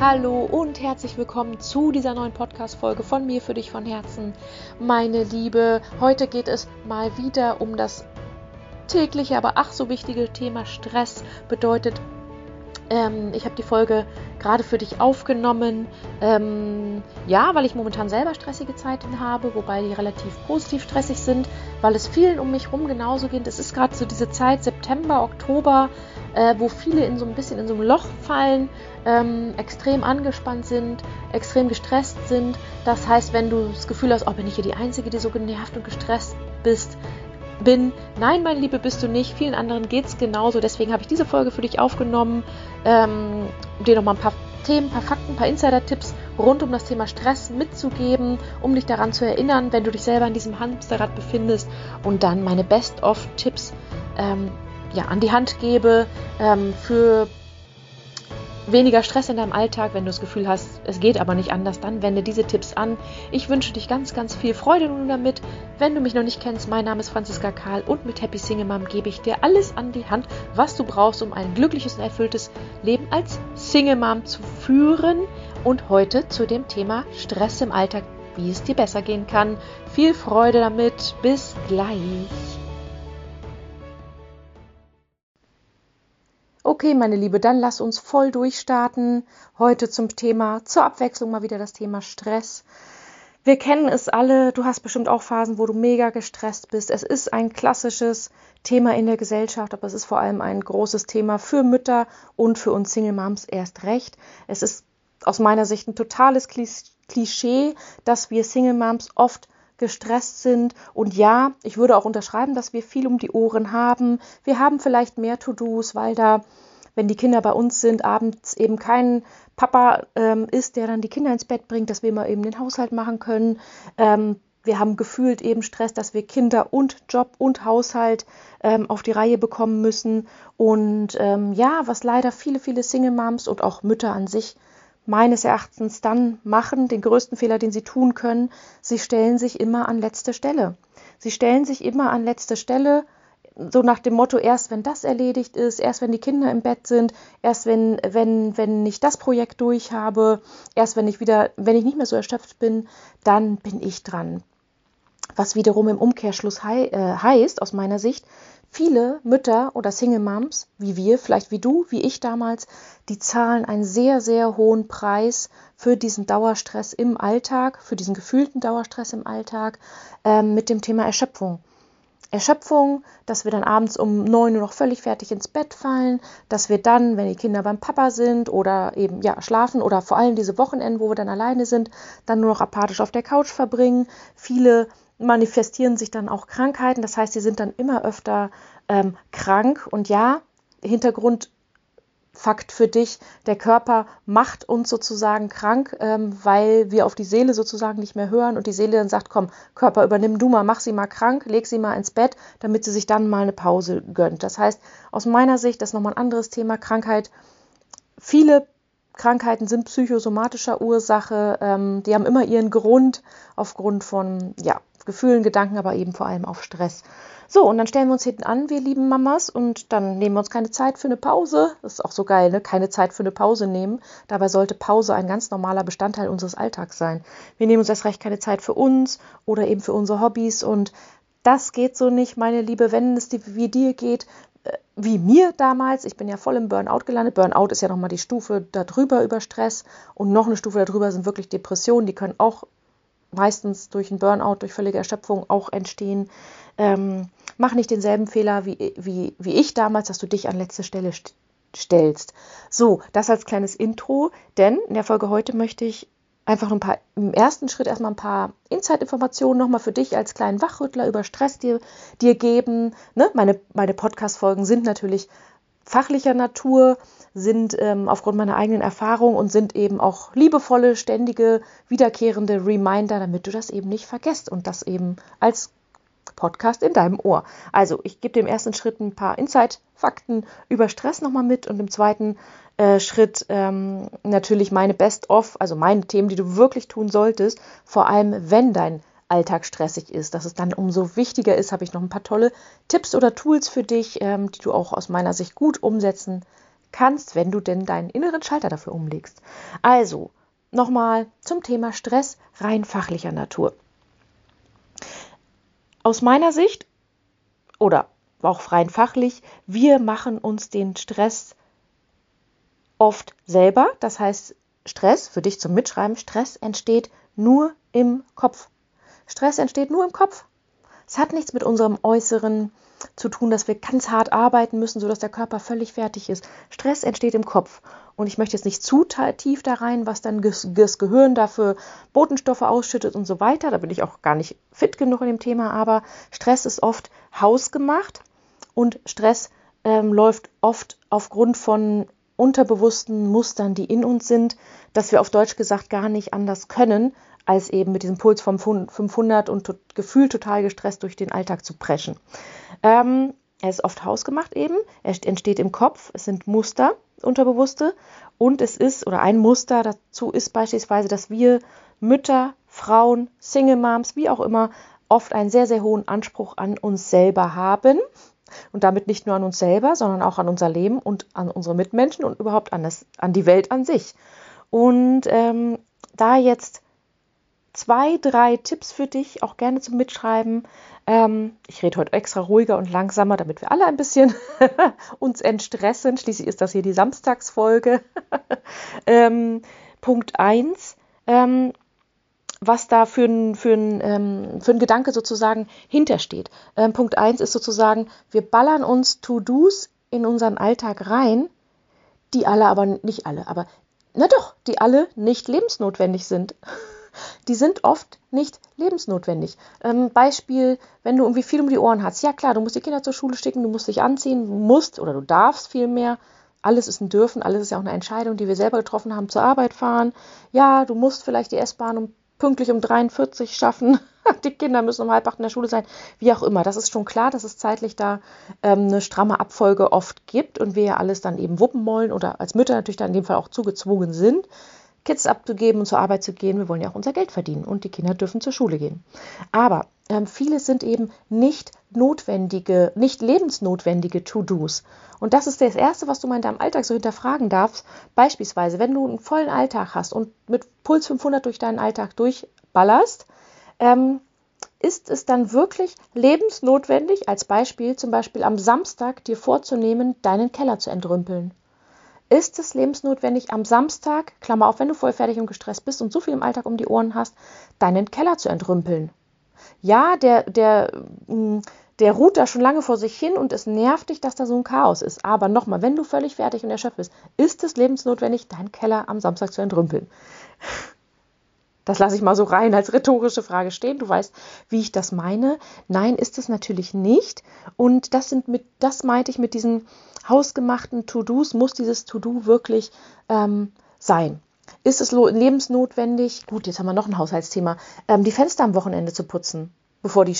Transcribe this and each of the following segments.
Hallo und herzlich willkommen zu dieser neuen Podcast-Folge von mir für dich von Herzen. Meine Liebe, heute geht es mal wieder um das tägliche, aber ach so wichtige Thema Stress. Bedeutet, ähm, ich habe die Folge gerade für dich aufgenommen. Ähm, ja, weil ich momentan selber stressige Zeiten habe, wobei die relativ positiv stressig sind, weil es vielen um mich herum genauso geht. Es ist gerade so diese Zeit, September, Oktober, äh, wo viele in so ein bisschen in so einem Loch fallen, ähm, extrem angespannt sind, extrem gestresst sind. Das heißt, wenn du das Gefühl hast, oh, bin ich hier die Einzige, die so genervt und gestresst bist, bin. Nein, meine Liebe, bist du nicht. Vielen anderen geht es genauso. Deswegen habe ich diese Folge für dich aufgenommen, ähm, um dir nochmal ein paar Themen, ein paar Fakten, ein paar Insider-Tipps rund um das Thema Stress mitzugeben, um dich daran zu erinnern, wenn du dich selber in diesem Hamsterrad befindest und dann meine Best-of-Tipps ähm, ja, an die Hand gebe ähm, für weniger Stress in deinem Alltag, wenn du das Gefühl hast, es geht aber nicht anders, dann wende diese Tipps an. Ich wünsche dich ganz, ganz viel Freude nun damit. Wenn du mich noch nicht kennst, mein Name ist Franziska Karl und mit Happy Single Mom gebe ich dir alles an die Hand, was du brauchst, um ein glückliches und erfülltes Leben als Single Mom zu führen. Und heute zu dem Thema Stress im Alltag, wie es dir besser gehen kann. Viel Freude damit. Bis gleich. Okay, meine Liebe, dann lass uns voll durchstarten. Heute zum Thema, zur Abwechslung mal wieder das Thema Stress. Wir kennen es alle, du hast bestimmt auch Phasen, wo du mega gestresst bist. Es ist ein klassisches Thema in der Gesellschaft, aber es ist vor allem ein großes Thema für Mütter und für uns Single Moms erst recht. Es ist aus meiner Sicht ein totales Klischee, dass wir Single Moms oft gestresst sind. Und ja, ich würde auch unterschreiben, dass wir viel um die Ohren haben. Wir haben vielleicht mehr To-Dos, weil da, wenn die Kinder bei uns sind, abends eben kein Papa ähm, ist, der dann die Kinder ins Bett bringt, dass wir mal eben den Haushalt machen können. Ähm, wir haben gefühlt eben Stress, dass wir Kinder und Job und Haushalt ähm, auf die Reihe bekommen müssen. Und ähm, ja, was leider viele, viele Single Moms und auch Mütter an sich meines Erachtens dann machen, den größten Fehler, den sie tun können, sie stellen sich immer an letzte Stelle. Sie stellen sich immer an letzte Stelle, so nach dem Motto, erst wenn das erledigt ist, erst wenn die Kinder im Bett sind, erst wenn, wenn, wenn ich das Projekt durch habe, erst wenn ich wieder, wenn ich nicht mehr so erschöpft bin, dann bin ich dran. Was wiederum im Umkehrschluss hei äh, heißt, aus meiner Sicht, Viele Mütter oder Single Moms, wie wir, vielleicht wie du, wie ich damals, die zahlen einen sehr, sehr hohen Preis für diesen Dauerstress im Alltag, für diesen gefühlten Dauerstress im Alltag ähm, mit dem Thema Erschöpfung. Erschöpfung, dass wir dann abends um neun Uhr noch völlig fertig ins Bett fallen, dass wir dann, wenn die Kinder beim Papa sind oder eben ja schlafen oder vor allem diese Wochenenden, wo wir dann alleine sind, dann nur noch apathisch auf der Couch verbringen. Viele manifestieren sich dann auch Krankheiten. Das heißt, sie sind dann immer öfter ähm, krank. Und ja, Hintergrundfakt für dich, der Körper macht uns sozusagen krank, ähm, weil wir auf die Seele sozusagen nicht mehr hören und die Seele dann sagt, komm, Körper, übernimm du mal, mach sie mal krank, leg sie mal ins Bett, damit sie sich dann mal eine Pause gönnt. Das heißt, aus meiner Sicht, das ist nochmal ein anderes Thema, Krankheit. Viele Krankheiten sind psychosomatischer Ursache. Ähm, die haben immer ihren Grund aufgrund von ja, Gefühlen, Gedanken, aber eben vor allem auf Stress. So, und dann stellen wir uns hinten an, wir lieben Mamas, und dann nehmen wir uns keine Zeit für eine Pause. Das ist auch so geil, ne? Keine Zeit für eine Pause nehmen. Dabei sollte Pause ein ganz normaler Bestandteil unseres Alltags sein. Wir nehmen uns erst recht keine Zeit für uns oder eben für unsere Hobbys und das geht so nicht, meine Liebe, wenn es wie dir geht, äh, wie mir damals, ich bin ja voll im Burnout gelandet. Burnout ist ja nochmal die Stufe darüber über Stress und noch eine Stufe darüber sind wirklich Depressionen, die können auch meistens durch einen Burnout, durch völlige Erschöpfung auch entstehen. Ähm, mach nicht denselben Fehler wie, wie, wie ich damals, dass du dich an letzte Stelle st stellst. So, das als kleines Intro, denn in der Folge heute möchte ich einfach ein paar, im ersten Schritt erstmal ein paar Insight-Informationen nochmal für dich als kleinen Wachrüttler über Stress dir, dir geben. Ne? Meine, meine Podcast-Folgen sind natürlich fachlicher Natur, sind ähm, aufgrund meiner eigenen Erfahrung und sind eben auch liebevolle, ständige, wiederkehrende Reminder, damit du das eben nicht vergisst und das eben als Podcast in deinem Ohr. Also, ich gebe dem ersten Schritt ein paar Insight-Fakten über Stress nochmal mit und im zweiten äh, Schritt ähm, natürlich meine Best-of, also meine Themen, die du wirklich tun solltest, vor allem wenn dein Alltag stressig ist. Dass es dann umso wichtiger ist, habe ich noch ein paar tolle Tipps oder Tools für dich, ähm, die du auch aus meiner Sicht gut umsetzen kannst, wenn du denn deinen inneren Schalter dafür umlegst. Also, nochmal zum Thema Stress rein fachlicher Natur. Aus meiner Sicht oder auch rein fachlich, wir machen uns den Stress oft selber. Das heißt, Stress, für dich zum Mitschreiben, Stress entsteht nur im Kopf. Stress entsteht nur im Kopf. Es hat nichts mit unserem äußeren zu tun, dass wir ganz hart arbeiten müssen, sodass der Körper völlig fertig ist. Stress entsteht im Kopf. Und ich möchte jetzt nicht zu tief da rein, was dann das Gehirn dafür Botenstoffe ausschüttet und so weiter. Da bin ich auch gar nicht fit genug in dem Thema. Aber Stress ist oft hausgemacht und Stress ähm, läuft oft aufgrund von unterbewussten Mustern, die in uns sind, dass wir auf Deutsch gesagt gar nicht anders können, als eben mit diesem Puls vom 500 und gefühlt total gestresst durch den Alltag zu preschen. Ähm, er ist oft hausgemacht eben, er entsteht im Kopf, es sind Muster, unterbewusste und es ist, oder ein Muster dazu ist beispielsweise, dass wir Mütter, Frauen, Single Moms, wie auch immer, oft einen sehr, sehr hohen Anspruch an uns selber haben und damit nicht nur an uns selber, sondern auch an unser Leben und an unsere Mitmenschen und überhaupt an, das, an die Welt an sich. Und ähm, da jetzt zwei, drei Tipps für dich, auch gerne zum Mitschreiben. Ähm, ich rede heute extra ruhiger und langsamer, damit wir alle ein bisschen uns entstressen. Schließlich ist das hier die Samstagsfolge. ähm, Punkt 1. Ähm, was da für ein, für ein, ähm, für ein Gedanke sozusagen hintersteht. Ähm, Punkt 1 ist sozusagen, wir ballern uns To-Dos in unseren Alltag rein, die alle aber nicht alle, aber na doch, die alle nicht lebensnotwendig sind. die sind oft nicht lebensnotwendig. Ähm, Beispiel, wenn du irgendwie viel um die Ohren hast. Ja klar, du musst die Kinder zur Schule schicken, du musst dich anziehen, musst oder du darfst viel mehr. Alles ist ein Dürfen, alles ist ja auch eine Entscheidung, die wir selber getroffen haben, zur Arbeit fahren. Ja, du musst vielleicht die S-Bahn um, pünktlich um 43 schaffen. die Kinder müssen um halb acht in der Schule sein. Wie auch immer. Das ist schon klar, dass es zeitlich da ähm, eine stramme Abfolge oft gibt und wir ja alles dann eben wuppen wollen oder als Mütter natürlich dann in dem Fall auch zugezwungen sind. Kids abzugeben und zur Arbeit zu gehen. Wir wollen ja auch unser Geld verdienen und die Kinder dürfen zur Schule gehen. Aber ähm, viele sind eben nicht notwendige, nicht lebensnotwendige To-Dos. Und das ist das Erste, was du mal in deinem Alltag so hinterfragen darfst. Beispielsweise, wenn du einen vollen Alltag hast und mit Puls 500 durch deinen Alltag durchballerst, ähm, ist es dann wirklich lebensnotwendig, als Beispiel zum Beispiel am Samstag dir vorzunehmen, deinen Keller zu entrümpeln? Ist es lebensnotwendig, am Samstag, Klammer auf, wenn du voll fertig und gestresst bist und so viel im Alltag um die Ohren hast, deinen Keller zu entrümpeln. Ja, der, der, mm, der ruht da schon lange vor sich hin und es nervt dich, dass da so ein Chaos ist. Aber nochmal, wenn du völlig fertig und erschöpft bist, ist es lebensnotwendig, deinen Keller am Samstag zu entrümpeln. Das lasse ich mal so rein als rhetorische Frage stehen. Du weißt, wie ich das meine. Nein, ist es natürlich nicht. Und das sind mit, das meinte ich mit diesen hausgemachten To-Dos, muss dieses To-Do wirklich ähm, sein. Ist es lebensnotwendig? Gut, jetzt haben wir noch ein Haushaltsthema. Ähm, die Fenster am Wochenende zu putzen, bevor die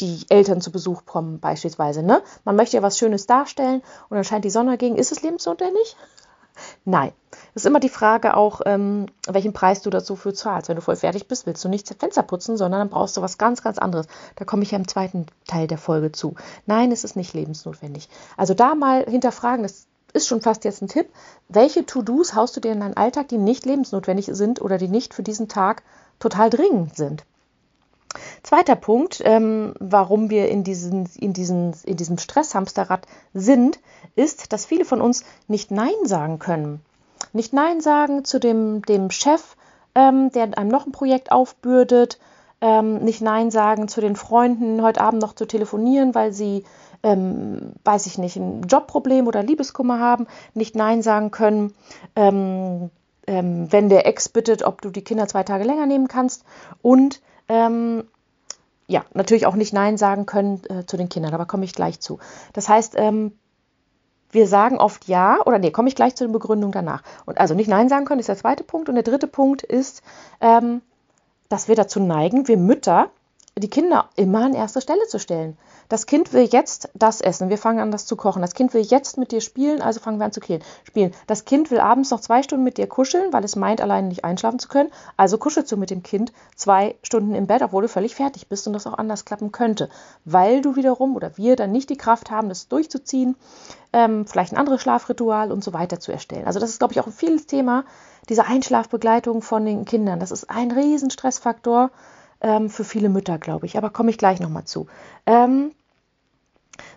die Eltern zu Besuch kommen, beispielsweise. Ne? Man möchte ja was Schönes darstellen und dann scheint die Sonne gegen. Ist es lebensnotwendig? Nein. Es ist immer die Frage auch, ähm, welchen Preis du dazu für zahlst. Wenn du voll fertig bist, willst du nicht das Fenster putzen, sondern dann brauchst du was ganz, ganz anderes. Da komme ich ja im zweiten Teil der Folge zu. Nein, es ist nicht lebensnotwendig. Also da mal hinterfragen, das ist schon fast jetzt ein Tipp. Welche To-Dos haust du dir in deinen Alltag, die nicht lebensnotwendig sind oder die nicht für diesen Tag total dringend sind? Zweiter Punkt, ähm, warum wir in, diesen, in, diesen, in diesem Stresshamsterrad sind, ist, dass viele von uns nicht Nein sagen können. Nicht Nein sagen zu dem, dem Chef, ähm, der einem noch ein Projekt aufbürdet, ähm, nicht Nein sagen zu den Freunden, heute Abend noch zu telefonieren, weil sie, ähm, weiß ich nicht, ein Jobproblem oder Liebeskummer haben, nicht Nein sagen können, ähm, ähm, wenn der Ex bittet, ob du die Kinder zwei Tage länger nehmen kannst. Und ähm, ja, natürlich auch nicht Nein sagen können äh, zu den Kindern, aber komme ich gleich zu. Das heißt, ähm, wir sagen oft ja, oder nee, komme ich gleich zu den Begründungen danach. Und also nicht Nein sagen können, ist der zweite Punkt. Und der dritte Punkt ist, ähm, dass wir dazu neigen, wir Mütter, die Kinder immer an erste Stelle zu stellen. Das Kind will jetzt das essen. Wir fangen an, das zu kochen. Das Kind will jetzt mit dir spielen, also fangen wir an zu spielen. Das Kind will abends noch zwei Stunden mit dir kuscheln, weil es meint, alleine nicht einschlafen zu können. Also kuschelst du mit dem Kind zwei Stunden im Bett, obwohl du völlig fertig bist und das auch anders klappen könnte. Weil du wiederum oder wir dann nicht die Kraft haben, das durchzuziehen, ähm, vielleicht ein anderes Schlafritual und so weiter zu erstellen. Also das ist, glaube ich, auch ein vieles Thema, diese Einschlafbegleitung von den Kindern. Das ist ein riesen Stressfaktor ähm, für viele Mütter, glaube ich. Aber komme ich gleich nochmal zu. Ähm,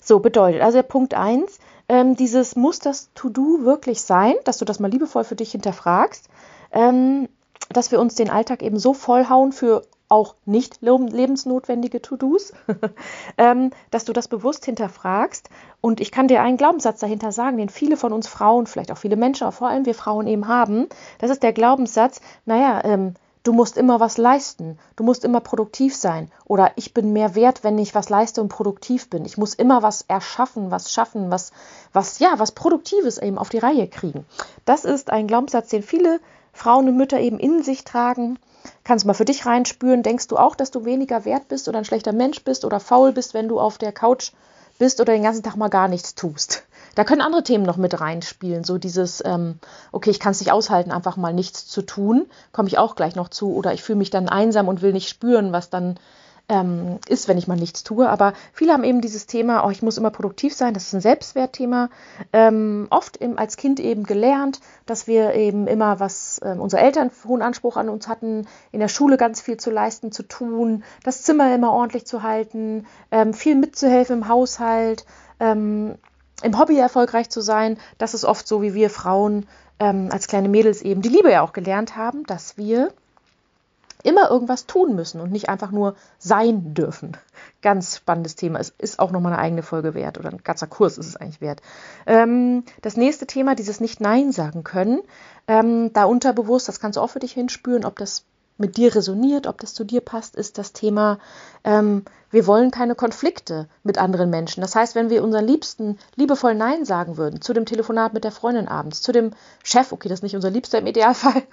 so, bedeutet, also Punkt 1, ähm, dieses muss das To-Do wirklich sein, dass du das mal liebevoll für dich hinterfragst, ähm, dass wir uns den Alltag eben so vollhauen für auch nicht lebensnotwendige To-Dos, ähm, dass du das bewusst hinterfragst. Und ich kann dir einen Glaubenssatz dahinter sagen, den viele von uns Frauen, vielleicht auch viele Menschen, aber vor allem wir Frauen eben haben. Das ist der Glaubenssatz, naja, ähm, du musst immer was leisten, du musst immer produktiv sein oder ich bin mehr wert, wenn ich was leiste und produktiv bin. Ich muss immer was erschaffen, was schaffen, was was ja, was produktives eben auf die Reihe kriegen. Das ist ein Glaubenssatz, den viele Frauen und Mütter eben in sich tragen. Kannst mal für dich reinspüren, denkst du auch, dass du weniger wert bist oder ein schlechter Mensch bist oder faul bist, wenn du auf der Couch bist oder den ganzen Tag mal gar nichts tust? Da können andere Themen noch mit reinspielen. So dieses, ähm, okay, ich kann es nicht aushalten, einfach mal nichts zu tun, komme ich auch gleich noch zu. Oder ich fühle mich dann einsam und will nicht spüren, was dann ähm, ist, wenn ich mal nichts tue. Aber viele haben eben dieses Thema, oh, ich muss immer produktiv sein, das ist ein Selbstwertthema. Ähm, oft eben als Kind eben gelernt, dass wir eben immer was, ähm, unsere Eltern hohen Anspruch an uns hatten, in der Schule ganz viel zu leisten, zu tun, das Zimmer immer ordentlich zu halten, ähm, viel mitzuhelfen im Haushalt. Im Hobby erfolgreich zu sein, das ist oft so, wie wir Frauen ähm, als kleine Mädels eben die Liebe ja auch gelernt haben, dass wir immer irgendwas tun müssen und nicht einfach nur sein dürfen. Ganz spannendes Thema. Es ist auch nochmal eine eigene Folge wert oder ein ganzer Kurs ist es eigentlich wert. Ähm, das nächste Thema, dieses Nicht-Nein sagen können, ähm, da unterbewusst, das kannst du auch für dich hinspüren, ob das mit dir resoniert, ob das zu dir passt, ist das Thema, ähm, wir wollen keine Konflikte mit anderen Menschen. Das heißt, wenn wir unseren Liebsten liebevoll Nein sagen würden, zu dem Telefonat mit der Freundin abends, zu dem Chef, okay, das ist nicht unser Liebster im Idealfall,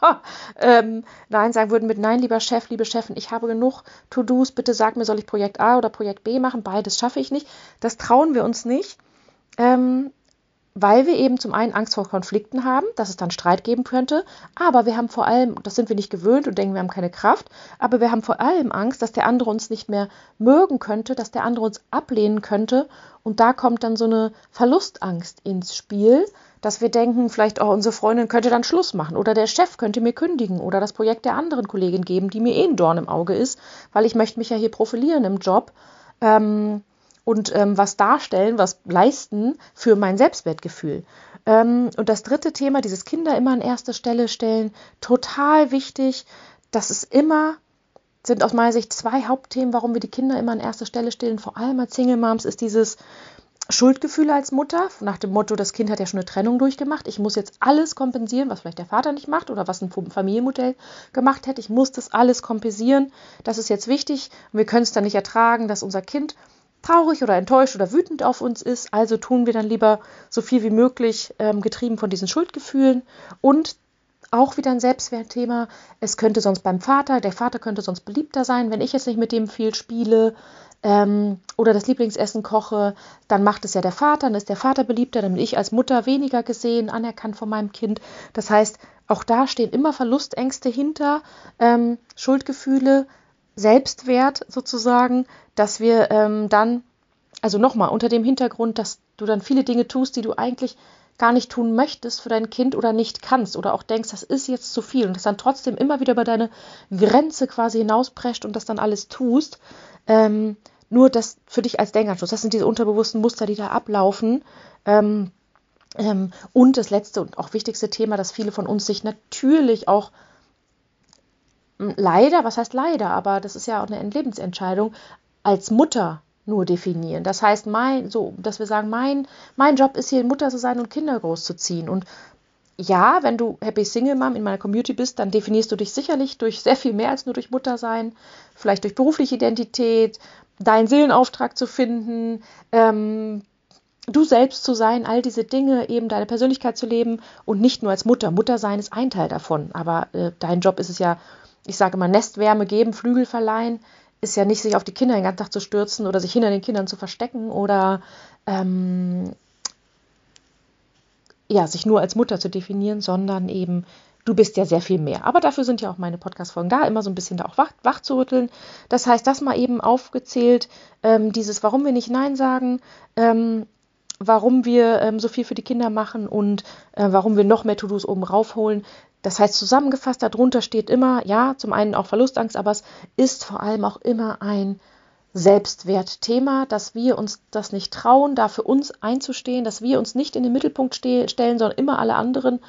ähm, Nein sagen würden mit Nein, lieber Chef, liebe Chefin, ich habe genug To-Dos, bitte sag mir, soll ich Projekt A oder Projekt B machen? Beides schaffe ich nicht. Das trauen wir uns nicht. Ähm, weil wir eben zum einen Angst vor Konflikten haben, dass es dann Streit geben könnte, aber wir haben vor allem, das sind wir nicht gewöhnt und denken, wir haben keine Kraft, aber wir haben vor allem Angst, dass der andere uns nicht mehr mögen könnte, dass der andere uns ablehnen könnte. Und da kommt dann so eine Verlustangst ins Spiel, dass wir denken, vielleicht auch unsere Freundin könnte dann Schluss machen oder der Chef könnte mir kündigen oder das Projekt der anderen Kollegin geben, die mir eh ein Dorn im Auge ist, weil ich möchte mich ja hier profilieren im Job. Ähm, und ähm, was darstellen, was leisten für mein Selbstwertgefühl. Ähm, und das dritte Thema, dieses Kinder immer an erste Stelle stellen, total wichtig. Das ist immer, sind aus meiner Sicht zwei Hauptthemen, warum wir die Kinder immer an erste Stelle stellen, vor allem als Single Moms, ist dieses Schuldgefühl als Mutter, nach dem Motto, das Kind hat ja schon eine Trennung durchgemacht, ich muss jetzt alles kompensieren, was vielleicht der Vater nicht macht oder was ein Familienmodell gemacht hätte, ich muss das alles kompensieren, das ist jetzt wichtig. Wir können es dann nicht ertragen, dass unser Kind traurig oder enttäuscht oder wütend auf uns ist. Also tun wir dann lieber so viel wie möglich, ähm, getrieben von diesen Schuldgefühlen. Und auch wieder ein Selbstwertthema. Es könnte sonst beim Vater, der Vater könnte sonst beliebter sein, wenn ich jetzt nicht mit dem viel spiele ähm, oder das Lieblingsessen koche, dann macht es ja der Vater, dann ist der Vater beliebter, dann bin ich als Mutter weniger gesehen, anerkannt von meinem Kind. Das heißt, auch da stehen immer Verlustängste hinter, ähm, Schuldgefühle, Selbstwert sozusagen, dass wir ähm, dann, also nochmal, unter dem Hintergrund, dass du dann viele Dinge tust, die du eigentlich gar nicht tun möchtest für dein Kind oder nicht kannst oder auch denkst, das ist jetzt zu viel und das dann trotzdem immer wieder über deine Grenze quasi hinausprescht und das dann alles tust. Ähm, nur das für dich als Denkanschluss. Das sind diese unterbewussten Muster, die da ablaufen. Ähm, ähm, und das letzte und auch wichtigste Thema, dass viele von uns sich natürlich auch leider, was heißt leider, aber das ist ja auch eine Lebensentscheidung, als Mutter nur definieren. Das heißt, mein, so, dass wir sagen, mein, mein Job ist hier Mutter zu sein und Kinder großzuziehen. Und ja, wenn du Happy Single Mom in meiner Community bist, dann definierst du dich sicherlich durch sehr viel mehr als nur durch Mutter sein, vielleicht durch berufliche Identität, deinen Seelenauftrag zu finden, ähm, du selbst zu sein, all diese Dinge, eben deine Persönlichkeit zu leben und nicht nur als Mutter. Mutter sein ist ein Teil davon, aber äh, dein Job ist es ja, ich sage immer, Nestwärme geben, Flügel verleihen, ist ja nicht, sich auf die Kinder den ganzen Tag zu stürzen oder sich hinter den Kindern zu verstecken oder ähm, ja, sich nur als Mutter zu definieren, sondern eben, du bist ja sehr viel mehr. Aber dafür sind ja auch meine Podcast-Folgen da, immer so ein bisschen da auch wach, wach zu rütteln. Das heißt, das mal eben aufgezählt, ähm, dieses, warum wir nicht Nein sagen, ähm, warum wir ähm, so viel für die Kinder machen und äh, warum wir noch mehr To-Dos oben raufholen. Das heißt, zusammengefasst, darunter steht immer, ja, zum einen auch Verlustangst, aber es ist vor allem auch immer ein Selbstwertthema, dass wir uns das nicht trauen, da für uns einzustehen, dass wir uns nicht in den Mittelpunkt stellen, sondern immer alle anderen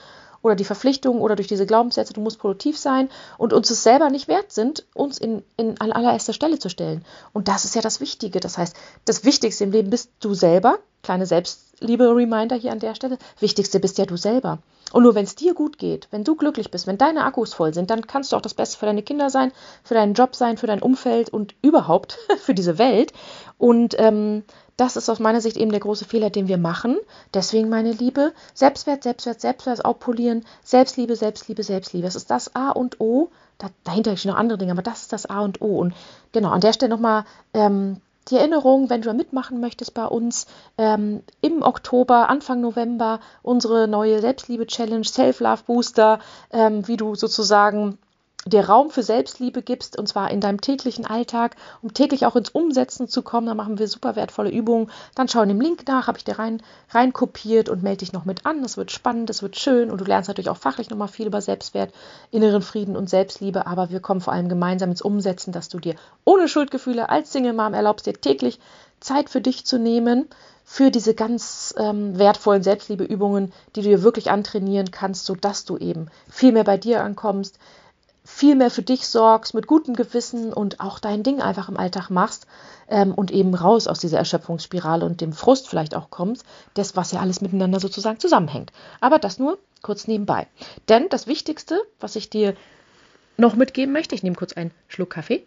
oder die Verpflichtungen oder durch diese Glaubenssätze, du musst produktiv sein und uns es selber nicht wert sind, uns in, in allererster Stelle zu stellen. Und das ist ja das Wichtige. Das heißt, das Wichtigste im Leben bist du selber. Kleine Selbstliebe-Reminder hier an der Stelle. Wichtigste bist ja du selber. Und nur wenn es dir gut geht, wenn du glücklich bist, wenn deine Akkus voll sind, dann kannst du auch das Beste für deine Kinder sein, für deinen Job sein, für dein Umfeld und überhaupt für diese Welt. Und ähm, das ist aus meiner Sicht eben der große Fehler, den wir machen. Deswegen, meine Liebe, Selbstwert, Selbstwert, Selbstwert aufpolieren, Selbstliebe, Selbstliebe, Selbstliebe. Das ist das A und O. Da, dahinter stehen noch andere Dinge, aber das ist das A und O. Und genau, an der Stelle nochmal ähm, die Erinnerung, wenn du mitmachen möchtest bei uns ähm, im Oktober, Anfang November, unsere neue Selbstliebe-Challenge, Self-Love Booster, ähm, wie du sozusagen dir Raum für Selbstliebe gibst, und zwar in deinem täglichen Alltag, um täglich auch ins Umsetzen zu kommen. Da machen wir super wertvolle Übungen. Dann schau in dem Link nach, habe ich dir rein, rein kopiert und melde dich noch mit an. Das wird spannend, das wird schön und du lernst natürlich auch fachlich nochmal viel über Selbstwert, inneren Frieden und Selbstliebe. Aber wir kommen vor allem gemeinsam ins Umsetzen, dass du dir ohne Schuldgefühle als Single Mom erlaubst, dir täglich Zeit für dich zu nehmen, für diese ganz ähm, wertvollen Selbstliebeübungen, die du dir wirklich antrainieren kannst, sodass du eben viel mehr bei dir ankommst, viel mehr für dich sorgst, mit gutem Gewissen und auch dein Ding einfach im Alltag machst ähm, und eben raus aus dieser Erschöpfungsspirale und dem Frust vielleicht auch kommst, das, was ja alles miteinander sozusagen zusammenhängt. Aber das nur kurz nebenbei. Denn das Wichtigste, was ich dir noch mitgeben möchte, ich nehme kurz einen Schluck Kaffee.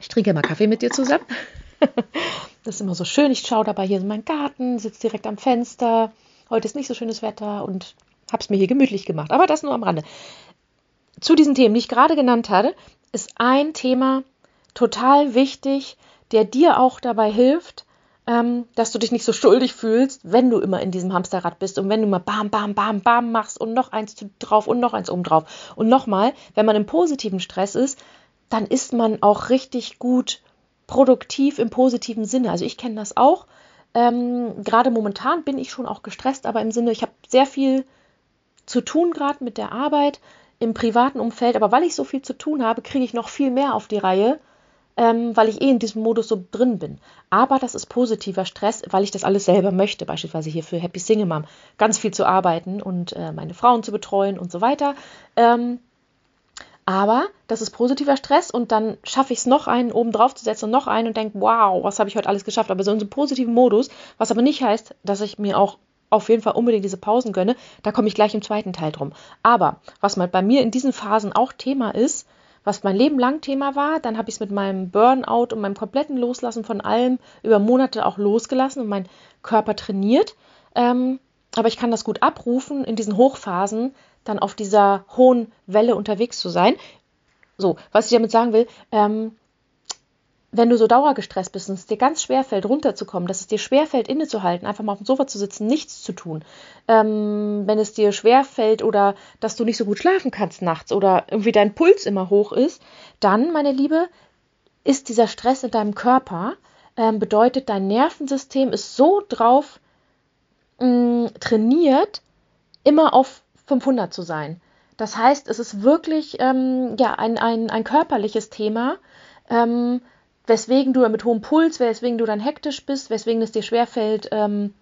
Ich trinke mal Kaffee mit dir zusammen. das ist immer so schön. Ich schaue dabei hier in meinen Garten, sitze direkt am Fenster. Heute ist nicht so schönes Wetter und habe es mir hier gemütlich gemacht. Aber das nur am Rande zu diesen Themen, die ich gerade genannt hatte, ist ein Thema total wichtig, der dir auch dabei hilft, ähm, dass du dich nicht so schuldig fühlst, wenn du immer in diesem Hamsterrad bist und wenn du mal bam, bam, bam, bam machst und noch eins drauf und noch eins oben drauf. Und nochmal, wenn man im positiven Stress ist, dann ist man auch richtig gut produktiv im positiven Sinne. Also ich kenne das auch. Ähm, gerade momentan bin ich schon auch gestresst, aber im Sinne, ich habe sehr viel zu tun gerade mit der Arbeit im privaten Umfeld, aber weil ich so viel zu tun habe, kriege ich noch viel mehr auf die Reihe, ähm, weil ich eh in diesem Modus so drin bin. Aber das ist positiver Stress, weil ich das alles selber möchte, beispielsweise hier für Happy Single Mom, ganz viel zu arbeiten und äh, meine Frauen zu betreuen und so weiter. Ähm, aber das ist positiver Stress und dann schaffe ich es noch einen oben drauf zu setzen und noch einen und denke, wow, was habe ich heute alles geschafft? Aber so in so einem positiven Modus, was aber nicht heißt, dass ich mir auch auf jeden Fall unbedingt diese Pausen gönne. Da komme ich gleich im zweiten Teil drum. Aber was mal bei mir in diesen Phasen auch Thema ist, was mein Leben lang Thema war, dann habe ich es mit meinem Burnout und meinem kompletten Loslassen von allem über Monate auch losgelassen und mein Körper trainiert. Ähm, aber ich kann das gut abrufen, in diesen Hochphasen dann auf dieser hohen Welle unterwegs zu sein. So, was ich damit sagen will, ähm, wenn du so dauergestresst bist und es dir ganz schwer fällt, runterzukommen, dass es dir schwer fällt, innezuhalten, einfach mal auf dem Sofa zu sitzen, nichts zu tun, ähm, wenn es dir schwer fällt oder dass du nicht so gut schlafen kannst nachts oder irgendwie dein Puls immer hoch ist, dann, meine Liebe, ist dieser Stress in deinem Körper, ähm, bedeutet, dein Nervensystem ist so drauf mh, mm, trainiert, immer auf 500 zu sein. Das heißt, es ist wirklich ähm, ja, ein, ein, ein körperliches Thema. Weswegen du mit hohem Puls, weswegen du dann hektisch bist, weswegen es dir schwerfällt, ähm,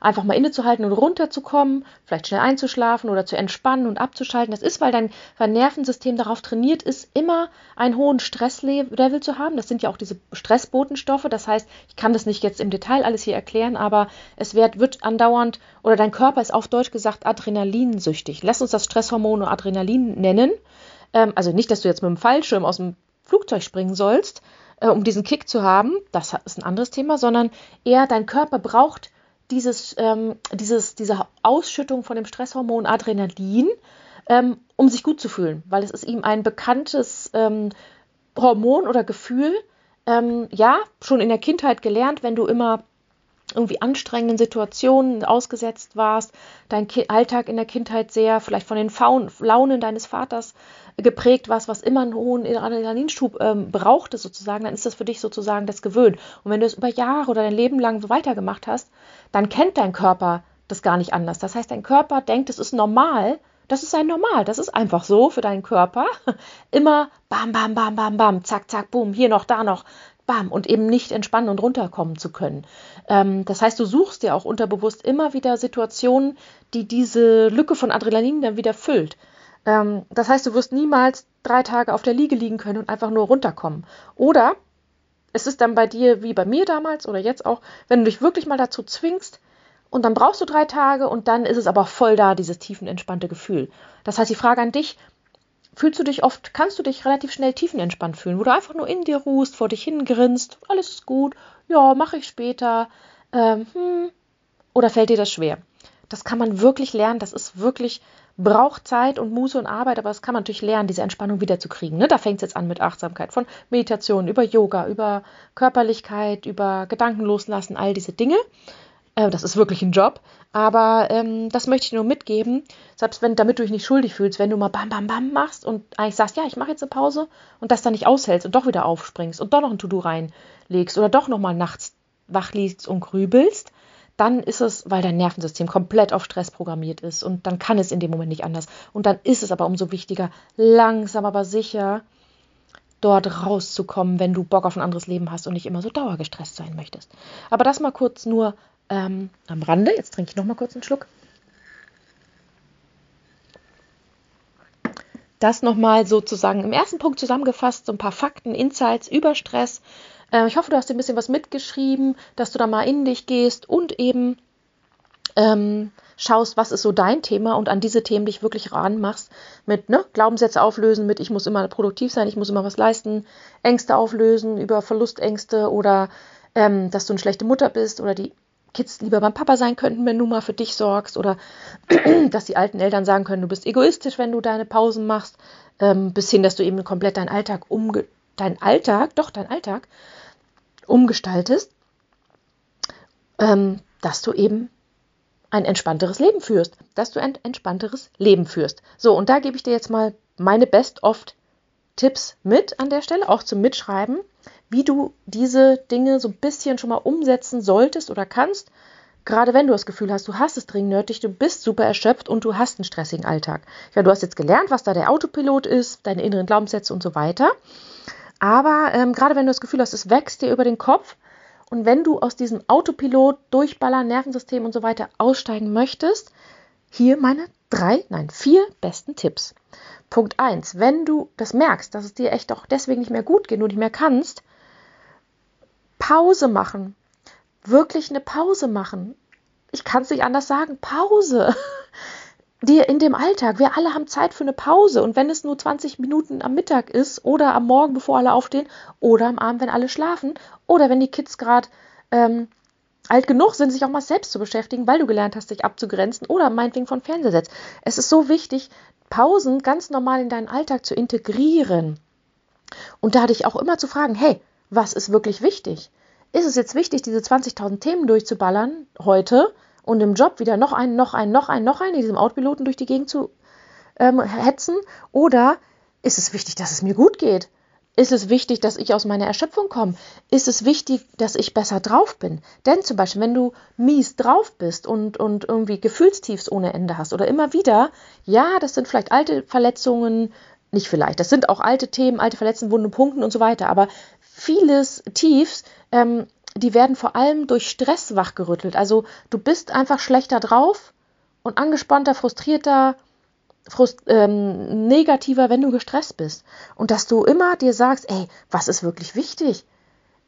einfach mal innezuhalten und runterzukommen, vielleicht schnell einzuschlafen oder zu entspannen und abzuschalten. Das ist, weil dein, dein Nervensystem darauf trainiert ist, immer einen hohen Stresslevel zu haben. Das sind ja auch diese Stressbotenstoffe. Das heißt, ich kann das nicht jetzt im Detail alles hier erklären, aber es wird, wird andauernd, oder dein Körper ist auf Deutsch gesagt adrenalinsüchtig. Lass uns das Stresshormon Adrenalin nennen. Ähm, also nicht, dass du jetzt mit dem Fallschirm aus dem Flugzeug springen sollst, äh, um diesen Kick zu haben, das ist ein anderes Thema, sondern eher dein Körper braucht dieses, ähm, dieses, diese Ausschüttung von dem Stresshormon Adrenalin, ähm, um sich gut zu fühlen, weil es ist ihm ein bekanntes ähm, Hormon oder Gefühl, ähm, ja, schon in der Kindheit gelernt, wenn du immer irgendwie anstrengenden Situationen ausgesetzt warst, dein Alltag in der Kindheit sehr vielleicht von den Faun Launen deines Vaters geprägt warst, was immer einen hohen Adrenalinschub ähm, brauchte sozusagen, dann ist das für dich sozusagen das gewöhnt. Und wenn du es über Jahre oder dein Leben lang so weitergemacht hast, dann kennt dein Körper das gar nicht anders. Das heißt, dein Körper denkt, es ist normal, das ist ein Normal, das ist einfach so für deinen Körper. Immer bam, bam, bam, bam, bam, zack, zack, boom, hier noch, da noch, bam, und eben nicht entspannen und runterkommen zu können. Ähm, das heißt, du suchst dir auch unterbewusst immer wieder Situationen, die diese Lücke von Adrenalin dann wieder füllt. Ähm, das heißt, du wirst niemals drei Tage auf der Liege liegen können und einfach nur runterkommen. Oder es ist dann bei dir wie bei mir damals oder jetzt auch, wenn du dich wirklich mal dazu zwingst, und dann brauchst du drei Tage und dann ist es aber voll da, dieses tiefenentspannte Gefühl. Das heißt, die Frage an dich, fühlst du dich oft, kannst du dich relativ schnell tiefenentspannt fühlen, wo du einfach nur in dir ruhst, vor dich hingrinst, alles ist gut, ja, mache ich später, ähm, hm, oder fällt dir das schwer? Das kann man wirklich lernen, das ist wirklich, braucht Zeit und Muße und Arbeit, aber das kann man natürlich lernen, diese Entspannung wiederzukriegen. Ne? Da fängt es jetzt an mit Achtsamkeit, von Meditation, über Yoga, über Körperlichkeit, über Gedanken loslassen, all diese Dinge. Äh, das ist wirklich ein Job. Aber ähm, das möchte ich nur mitgeben, selbst wenn, damit du dich nicht schuldig fühlst, wenn du mal bam, bam, bam machst und eigentlich sagst, ja, ich mache jetzt eine Pause und das dann nicht aushältst und doch wieder aufspringst und doch noch ein To-Do reinlegst oder doch nochmal nachts wach liegst und grübelst, dann ist es, weil dein Nervensystem komplett auf Stress programmiert ist und dann kann es in dem Moment nicht anders. Und dann ist es aber umso wichtiger, langsam aber sicher dort rauszukommen, wenn du Bock auf ein anderes Leben hast und nicht immer so dauergestresst sein möchtest. Aber das mal kurz nur ähm, am Rande. Jetzt trinke ich noch mal kurz einen Schluck. Das nochmal sozusagen im ersten Punkt zusammengefasst, so ein paar Fakten, Insights über Stress. Äh, ich hoffe, du hast dir ein bisschen was mitgeschrieben, dass du da mal in dich gehst und eben ähm, schaust, was ist so dein Thema und an diese Themen dich wirklich ranmachst mit ne, Glaubenssätze auflösen, mit ich muss immer produktiv sein, ich muss immer was leisten, Ängste auflösen über Verlustängste oder ähm, dass du eine schlechte Mutter bist oder die Kids lieber beim Papa sein könnten, wenn du mal für dich sorgst oder dass die alten Eltern sagen können, du bist egoistisch, wenn du deine Pausen machst, ähm, bis hin, dass du eben komplett deinen Alltag umge dein Alltag, doch dein Alltag umgestaltest, ähm, dass du eben ein entspannteres Leben führst, dass du ein entspannteres Leben führst. So, und da gebe ich dir jetzt mal meine Best-of-Tipps mit an der Stelle, auch zum Mitschreiben, wie du diese Dinge so ein bisschen schon mal umsetzen solltest oder kannst. Gerade wenn du das Gefühl hast, du hast es dringend nötig, du bist super erschöpft und du hast einen stressigen Alltag. Ja, du hast jetzt gelernt, was da der Autopilot ist, deine inneren Glaubenssätze und so weiter. Aber ähm, gerade wenn du das Gefühl hast, es wächst dir über den Kopf und wenn du aus diesem Autopilot, Durchballern, Nervensystem und so weiter aussteigen möchtest, hier meine drei, nein, vier besten Tipps. Punkt eins: Wenn du das merkst, dass es dir echt auch deswegen nicht mehr gut geht und nicht mehr kannst, Pause machen. Wirklich eine Pause machen. Ich kann es nicht anders sagen. Pause. Dir in dem Alltag. Wir alle haben Zeit für eine Pause. Und wenn es nur 20 Minuten am Mittag ist oder am Morgen, bevor alle aufstehen, oder am Abend, wenn alle schlafen, oder wenn die Kids gerade ähm, alt genug sind, sich auch mal selbst zu beschäftigen, weil du gelernt hast, dich abzugrenzen oder meinetwegen von Fernseher setzt. Es ist so wichtig, Pausen ganz normal in deinen Alltag zu integrieren. Und da dich auch immer zu fragen, hey, was ist wirklich wichtig? Ist es jetzt wichtig, diese 20.000 Themen durchzuballern heute und im Job wieder noch einen, noch einen, noch einen, noch einen, in diesem Autopiloten durch die Gegend zu ähm, hetzen? Oder ist es wichtig, dass es mir gut geht? Ist es wichtig, dass ich aus meiner Erschöpfung komme? Ist es wichtig, dass ich besser drauf bin? Denn zum Beispiel, wenn du mies drauf bist und, und irgendwie Gefühlstiefs ohne Ende hast oder immer wieder, ja, das sind vielleicht alte Verletzungen, nicht vielleicht, das sind auch alte Themen, alte Verletzungen, Wunden, Punkten und so weiter, aber vieles Tiefs, ähm, die werden vor allem durch Stress wachgerüttelt. Also du bist einfach schlechter drauf und angespannter, frustrierter, frust ähm, negativer, wenn du gestresst bist. Und dass du immer dir sagst, ey, was ist wirklich wichtig?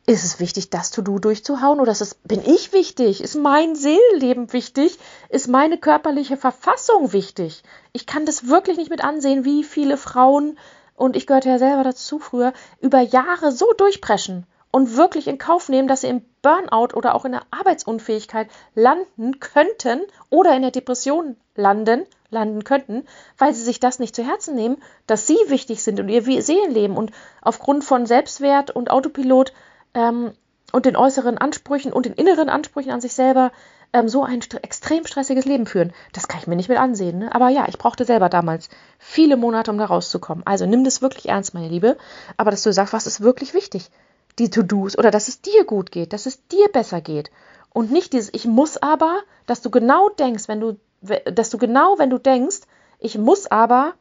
Ist es wichtig, das To-Do durchzuhauen oder ist es, bin ich wichtig? Ist mein Seelenleben wichtig? Ist meine körperliche Verfassung wichtig? Ich kann das wirklich nicht mit ansehen, wie viele Frauen und ich gehörte ja selber dazu früher, über Jahre so durchpreschen und wirklich in Kauf nehmen, dass sie im Burnout oder auch in der Arbeitsunfähigkeit landen könnten oder in der Depression landen, landen könnten, weil sie sich das nicht zu Herzen nehmen, dass sie wichtig sind und ihr Seelenleben. Und aufgrund von Selbstwert und Autopilot ähm, und den äußeren Ansprüchen und den inneren Ansprüchen an sich selber ähm, so ein st extrem stressiges Leben führen. Das kann ich mir nicht mit ansehen. Ne? Aber ja, ich brauchte selber damals viele Monate, um da rauszukommen. Also nimm das wirklich ernst, meine Liebe. Aber dass du sagst, was ist wirklich wichtig? Die To-Dos oder dass es dir gut geht, dass es dir besser geht. Und nicht dieses Ich muss aber, dass du genau denkst, wenn du, dass du genau, wenn du denkst, ich muss aber,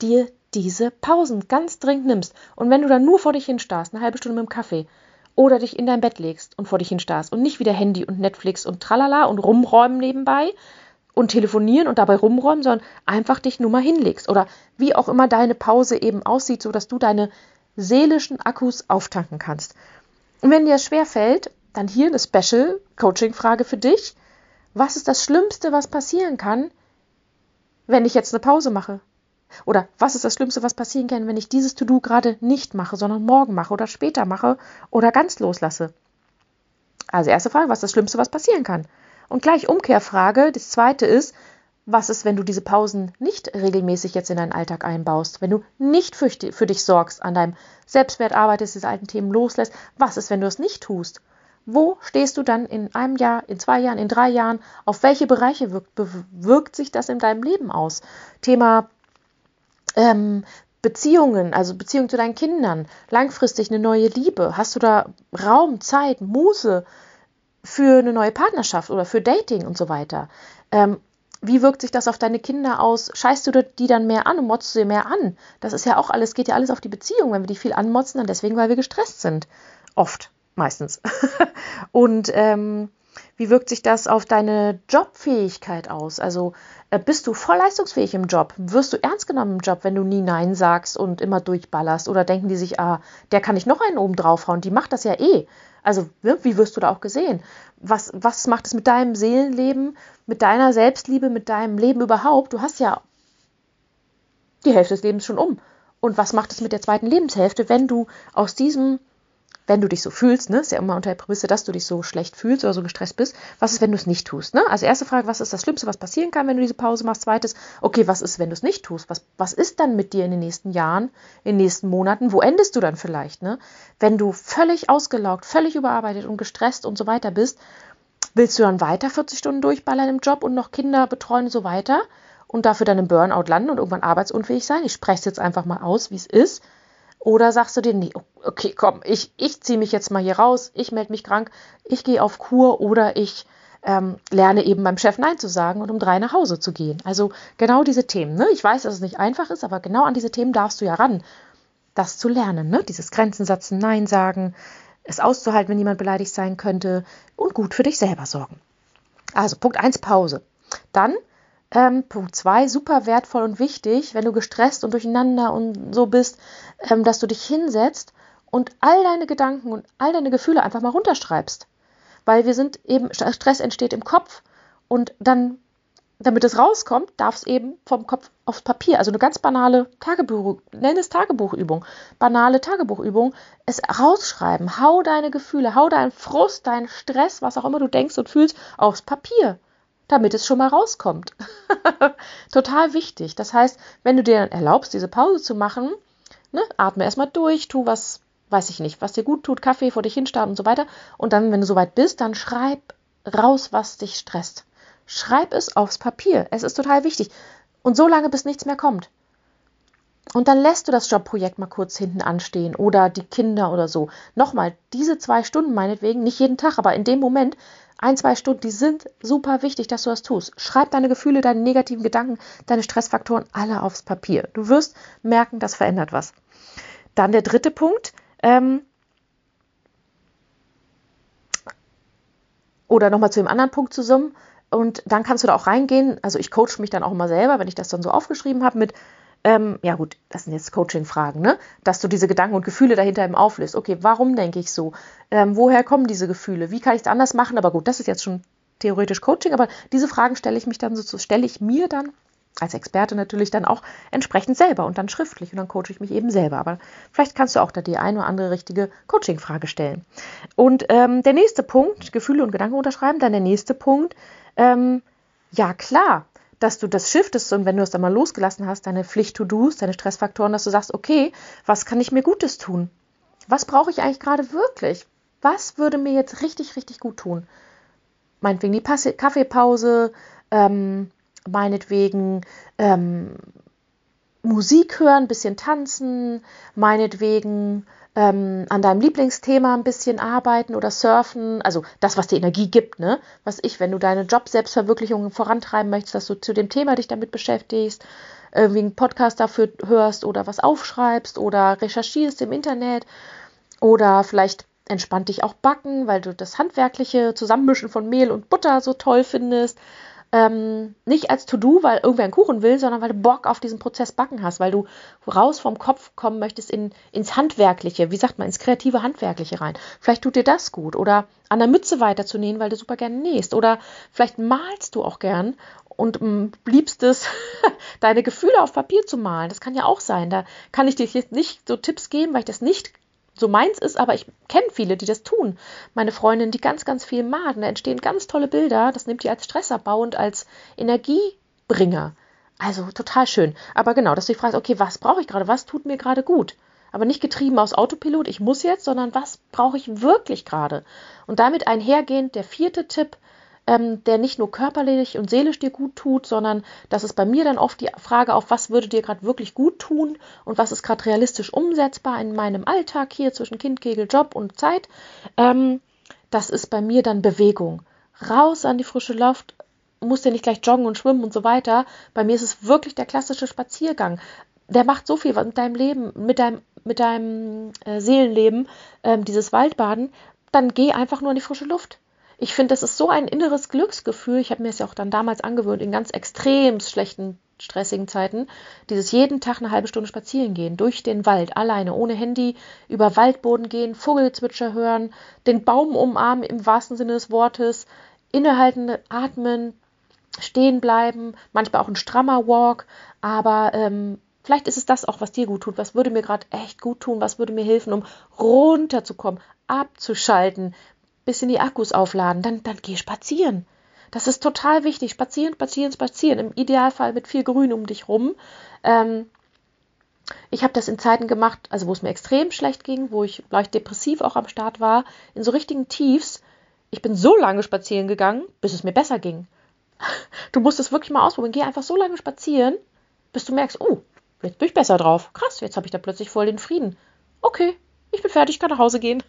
dir diese Pausen ganz dringend nimmst. Und wenn du dann nur vor dich hinstarrst, eine halbe Stunde mit dem Kaffee, oder dich in dein Bett legst und vor dich hinstarrst und nicht wieder Handy und Netflix und tralala und rumräumen nebenbei und telefonieren und dabei rumräumen, sondern einfach dich nur mal hinlegst oder wie auch immer deine Pause eben aussieht, sodass du deine seelischen Akkus auftanken kannst. Und wenn dir es schwer fällt, dann hier eine Special Coaching Frage für dich. Was ist das Schlimmste, was passieren kann, wenn ich jetzt eine Pause mache? Oder was ist das Schlimmste, was passieren kann, wenn ich dieses To-Do gerade nicht mache, sondern morgen mache oder später mache oder ganz loslasse? Also erste Frage, was ist das Schlimmste, was passieren kann? Und gleich Umkehrfrage, das zweite ist, was ist, wenn du diese Pausen nicht regelmäßig jetzt in deinen Alltag einbaust, wenn du nicht für, für dich sorgst, an deinem Selbstwert arbeitest, diese alten Themen loslässt? Was ist, wenn du es nicht tust? Wo stehst du dann in einem Jahr, in zwei Jahren, in drei Jahren? Auf welche Bereiche wirkt, wirkt sich das in deinem Leben aus? Thema ähm, Beziehungen, also Beziehung zu deinen Kindern, langfristig eine neue Liebe? Hast du da Raum, Zeit, Muße für eine neue Partnerschaft oder für Dating und so weiter? Ähm, wie wirkt sich das auf deine Kinder aus? Scheißt du die dann mehr an und motzt du sie mehr an? Das ist ja auch alles, geht ja alles auf die Beziehung. Wenn wir die viel anmotzen, dann deswegen, weil wir gestresst sind. Oft, meistens. und ähm, wie wirkt sich das auf deine Jobfähigkeit aus? Also äh, bist du voll leistungsfähig im Job? Wirst du ernst genommen im Job, wenn du nie Nein sagst und immer durchballerst? Oder denken die sich, ah, der kann ich noch einen oben draufhauen, die macht das ja eh. Also, wie wirst du da auch gesehen? Was, was macht es mit deinem Seelenleben, mit deiner Selbstliebe, mit deinem Leben überhaupt? Du hast ja die Hälfte des Lebens schon um. Und was macht es mit der zweiten Lebenshälfte, wenn du aus diesem wenn du dich so fühlst, ne, ist ja immer unter der Prämisse, dass du dich so schlecht fühlst oder so gestresst bist, was ist, wenn du es nicht tust? Ne? Also erste Frage, was ist das Schlimmste, was passieren kann, wenn du diese Pause machst? Zweites, okay, was ist, wenn du es nicht tust? Was, was ist dann mit dir in den nächsten Jahren, in den nächsten Monaten? Wo endest du dann vielleicht? Ne? Wenn du völlig ausgelaugt, völlig überarbeitet und gestresst und so weiter bist, willst du dann weiter 40 Stunden durchballern im Job und noch Kinder betreuen und so weiter und dafür dann im Burnout landen und irgendwann arbeitsunfähig sein? Ich spreche es jetzt einfach mal aus, wie es ist. Oder sagst du dir, nee, okay, komm, ich, ich ziehe mich jetzt mal hier raus, ich melde mich krank, ich gehe auf Kur oder ich ähm, lerne eben beim Chef Nein zu sagen und um drei nach Hause zu gehen. Also genau diese Themen. Ne? Ich weiß, dass es nicht einfach ist, aber genau an diese Themen darfst du ja ran, das zu lernen. Ne? Dieses Grenzen setzen, Nein sagen, es auszuhalten, wenn jemand beleidigt sein könnte und gut für dich selber sorgen. Also Punkt 1, Pause. Dann ähm, Punkt 2, super wertvoll und wichtig, wenn du gestresst und durcheinander und so bist, ähm, dass du dich hinsetzt und all deine Gedanken und all deine Gefühle einfach mal runterschreibst. Weil wir sind eben, Stress entsteht im Kopf und dann, damit es rauskommt, darf es eben vom Kopf aufs Papier. Also eine ganz banale Tagebuch, nenne es Tagebuchübung, banale Tagebuchübung, es rausschreiben, hau deine Gefühle, hau deinen Frust, deinen Stress, was auch immer du denkst und fühlst, aufs Papier damit es schon mal rauskommt. Total wichtig. Das heißt, wenn du dir erlaubst, diese Pause zu machen, ne, atme erstmal durch, tu was, weiß ich nicht, was dir gut tut, Kaffee vor dich hinstarten und so weiter. Und dann, wenn du soweit bist, dann schreib raus, was dich stresst. Schreib es aufs Papier. Es ist total wichtig. Und so lange, bis nichts mehr kommt. Und dann lässt du das Jobprojekt mal kurz hinten anstehen oder die Kinder oder so. Nochmal, diese zwei Stunden meinetwegen, nicht jeden Tag, aber in dem Moment ein, zwei Stunden, die sind super wichtig, dass du das tust. Schreib deine Gefühle, deine negativen Gedanken, deine Stressfaktoren alle aufs Papier. Du wirst merken, das verändert was. Dann der dritte Punkt. Ähm, oder nochmal zu dem anderen Punkt zusammen. Und dann kannst du da auch reingehen. Also ich coach mich dann auch immer selber, wenn ich das dann so aufgeschrieben habe mit, ähm, ja gut, das sind jetzt Coaching-Fragen, ne? Dass du diese Gedanken und Gefühle dahinter eben auflöst. Okay, warum denke ich so? Ähm, woher kommen diese Gefühle? Wie kann ich es anders machen? Aber gut, das ist jetzt schon theoretisch Coaching, aber diese Fragen stelle ich mich dann so, stelle ich mir dann als Experte natürlich dann auch entsprechend selber und dann schriftlich und dann coache ich mich eben selber. Aber vielleicht kannst du auch da die ein oder andere richtige Coaching-Frage stellen. Und ähm, der nächste Punkt, Gefühle und Gedanken unterschreiben, dann der nächste Punkt, ähm, ja klar, dass du das shiftest und wenn du es dann mal losgelassen hast, deine Pflicht-To-Dos, deine Stressfaktoren, dass du sagst, okay, was kann ich mir Gutes tun? Was brauche ich eigentlich gerade wirklich? Was würde mir jetzt richtig, richtig gut tun? Meinetwegen die Passe Kaffeepause, ähm, meinetwegen ähm, Musik hören, bisschen tanzen, meinetwegen ähm, an deinem Lieblingsthema ein bisschen arbeiten oder surfen, also das, was dir Energie gibt, ne? Was ich, wenn du deine Job-Selbstverwirklichung vorantreiben möchtest, dass du zu dem Thema dich damit beschäftigst, irgendwie einen Podcast dafür hörst oder was aufschreibst oder recherchierst im Internet oder vielleicht entspannt dich auch backen, weil du das handwerkliche Zusammenmischen von Mehl und Butter so toll findest ähm, nicht als To-Do, weil irgendwer einen Kuchen will, sondern weil du Bock auf diesen Prozess Backen hast, weil du raus vom Kopf kommen möchtest in, ins Handwerkliche, wie sagt man, ins kreative Handwerkliche rein. Vielleicht tut dir das gut oder an der Mütze weiterzunähen, weil du super gerne nähst oder vielleicht malst du auch gern und ähm, liebst es, deine Gefühle auf Papier zu malen. Das kann ja auch sein. Da kann ich dir jetzt nicht so Tipps geben, weil ich das nicht so meins ist, aber ich kenne viele, die das tun. Meine Freundin, die ganz, ganz viel malen. Da entstehen ganz tolle Bilder. Das nimmt die als Stressabbau und als Energiebringer. Also total schön. Aber genau, dass du dich fragst, okay, was brauche ich gerade? Was tut mir gerade gut? Aber nicht getrieben aus Autopilot, ich muss jetzt, sondern was brauche ich wirklich gerade? Und damit einhergehend der vierte Tipp, ähm, der nicht nur körperlich und seelisch dir gut tut, sondern das ist bei mir dann oft die Frage auf, was würde dir gerade wirklich gut tun und was ist gerade realistisch umsetzbar in meinem Alltag hier zwischen Kind, Kegel, Job und Zeit. Ähm, das ist bei mir dann Bewegung. Raus an die frische Luft, musst ja nicht gleich joggen und schwimmen und so weiter. Bei mir ist es wirklich der klassische Spaziergang. Der macht so viel mit deinem Leben, mit deinem, mit deinem äh, Seelenleben, ähm, dieses Waldbaden. Dann geh einfach nur in die frische Luft ich finde, das ist so ein inneres Glücksgefühl. Ich habe mir es ja auch dann damals angewöhnt, in ganz extrem schlechten, stressigen Zeiten, dieses jeden Tag eine halbe Stunde spazieren gehen, durch den Wald, alleine, ohne Handy, über Waldboden gehen, Vogelzwitscher hören, den Baum umarmen im wahrsten Sinne des Wortes, innehalten, atmen, stehen bleiben, manchmal auch ein strammer Walk, aber ähm, vielleicht ist es das auch, was dir gut tut. Was würde mir gerade echt gut tun? Was würde mir helfen, um runterzukommen, abzuschalten, bisschen die Akkus aufladen, dann, dann geh spazieren. Das ist total wichtig. Spazieren, spazieren, spazieren. Im Idealfall mit viel Grün um dich rum. Ähm, ich habe das in Zeiten gemacht, also wo es mir extrem schlecht ging, wo ich leicht depressiv auch am Start war, in so richtigen Tiefs. Ich bin so lange spazieren gegangen, bis es mir besser ging. Du musst es wirklich mal ausprobieren. Geh einfach so lange spazieren, bis du merkst, oh, jetzt bin ich besser drauf. Krass, jetzt habe ich da plötzlich voll den Frieden. Okay, ich bin fertig, kann nach Hause gehen.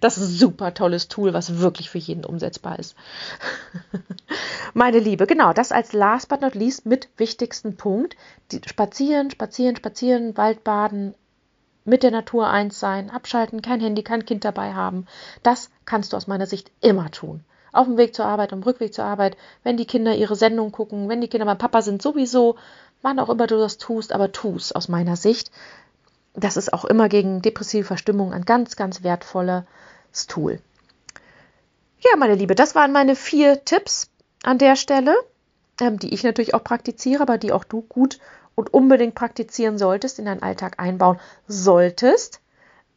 Das ist ein super tolles Tool, was wirklich für jeden umsetzbar ist. Meine Liebe, genau, das als last but not least mit wichtigsten Punkt. Die spazieren, spazieren, spazieren, Waldbaden, mit der Natur eins sein, abschalten, kein Handy, kein Kind dabei haben. Das kannst du aus meiner Sicht immer tun. Auf dem Weg zur Arbeit, am Rückweg zur Arbeit, wenn die Kinder ihre Sendung gucken, wenn die Kinder beim Papa sind, sowieso, wann auch immer du das tust, aber tu's aus meiner Sicht das ist auch immer gegen depressive Verstimmung ein ganz, ganz wertvolles Tool. Ja, meine Liebe, das waren meine vier Tipps an der Stelle, ähm, die ich natürlich auch praktiziere, aber die auch du gut und unbedingt praktizieren solltest, in deinen Alltag einbauen solltest,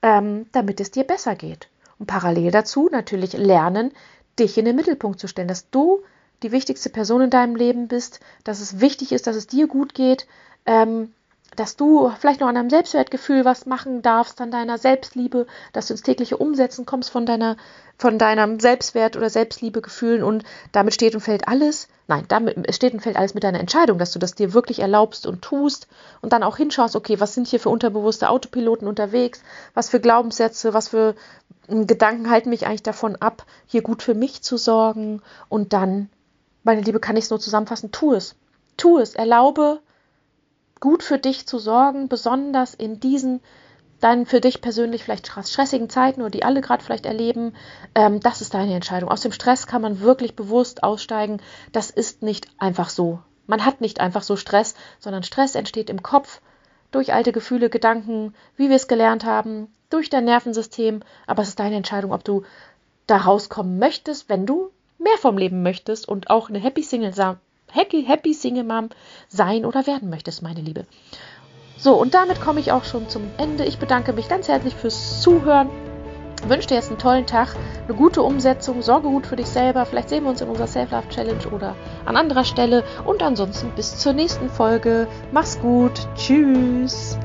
ähm, damit es dir besser geht. Und parallel dazu natürlich lernen, dich in den Mittelpunkt zu stellen, dass du die wichtigste Person in deinem Leben bist, dass es wichtig ist, dass es dir gut geht, ähm, dass du vielleicht noch an deinem Selbstwertgefühl was machen darfst, an deiner Selbstliebe, dass du ins tägliche Umsetzen kommst von deiner, von deinem Selbstwert oder Selbstliebegefühlen und damit steht und fällt alles. Nein, damit steht und fällt alles mit deiner Entscheidung, dass du das dir wirklich erlaubst und tust und dann auch hinschaust, okay, was sind hier für unterbewusste Autopiloten unterwegs, was für Glaubenssätze, was für hm, Gedanken halten mich eigentlich davon ab, hier gut für mich zu sorgen und dann, meine Liebe, kann ich es nur zusammenfassen, tu es. Tu es, erlaube gut für dich zu sorgen, besonders in diesen dann für dich persönlich vielleicht stressigen Zeiten oder die alle gerade vielleicht erleben, ähm, das ist deine Entscheidung. Aus dem Stress kann man wirklich bewusst aussteigen. Das ist nicht einfach so. Man hat nicht einfach so Stress, sondern Stress entsteht im Kopf durch alte Gefühle, Gedanken, wie wir es gelernt haben, durch dein Nervensystem. Aber es ist deine Entscheidung, ob du da rauskommen möchtest, wenn du mehr vom Leben möchtest und auch eine Happy Single Happy, Happy Single Mom sein oder werden möchtest, meine Liebe. So, und damit komme ich auch schon zum Ende. Ich bedanke mich ganz herzlich fürs Zuhören. Wünsche dir jetzt einen tollen Tag, eine gute Umsetzung, sorge gut für dich selber. Vielleicht sehen wir uns in unserer Self-Love Challenge oder an anderer Stelle. Und ansonsten bis zur nächsten Folge. Mach's gut. Tschüss.